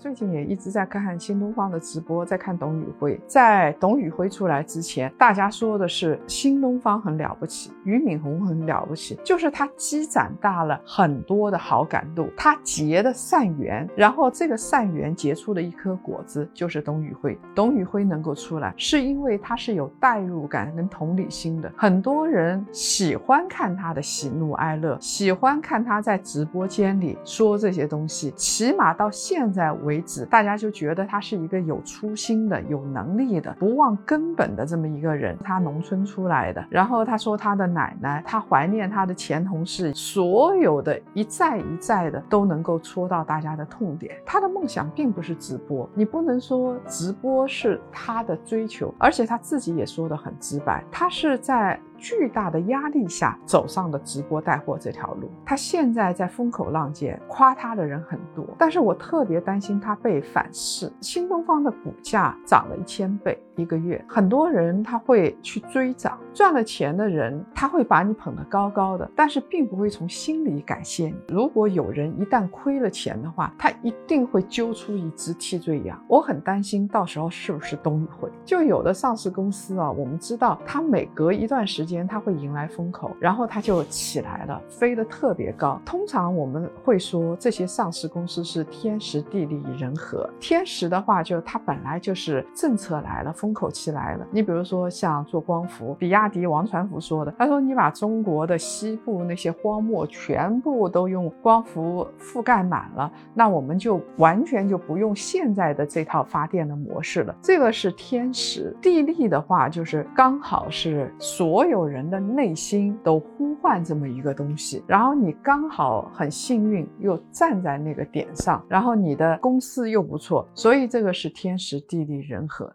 最近也一直在看新东方的直播，在看董宇辉。在董宇辉出来之前，大家说的是新东方很了不起，俞敏洪很了不起，就是他积攒大了很多的好感度，他结的善缘，然后这个善缘结出的一颗果子就是董宇辉。董宇辉能够出来，是因为他是有代入感跟同理心的。很多人喜欢看他的喜怒哀乐，喜欢看他在直播间里说这些东西，起码到现在为为止，大家就觉得他是一个有初心的、有能力的、不忘根本的这么一个人。他农村出来的，然后他说他的奶奶，他怀念他的前同事，所有的一再一再的都能够戳到大家的痛点。他的梦想并不是直播，你不能说直播是他的追求，而且他自己也说得很直白，他是在。巨大的压力下走上了直播带货这条路，他现在在风口浪尖，夸他的人很多，但是我特别担心它被反噬。新东方的股价涨了一千倍一个月，很多人他会去追涨，赚了钱的人他会把你捧得高高的，但是并不会从心里感谢你。如果有人一旦亏了钱的话，他一定会揪出一只替罪羊。我很担心到时候是不是董宇辉？就有的上市公司啊，我们知道它每隔一段时间。它会迎来风口，然后它就起来了，飞得特别高。通常我们会说这些上市公司是天时地利人和。天时的话，就它本来就是政策来了风，风口期来了。你比如说像做光伏，比亚迪王传福说的，他说你把中国的西部那些荒漠全部都用光伏覆盖满了，那我们就完全就不用现在的这套发电的模式了。这个是天时，地利的话就是刚好是所有。人的内心都呼唤这么一个东西，然后你刚好很幸运又站在那个点上，然后你的公司又不错，所以这个是天时地利人和。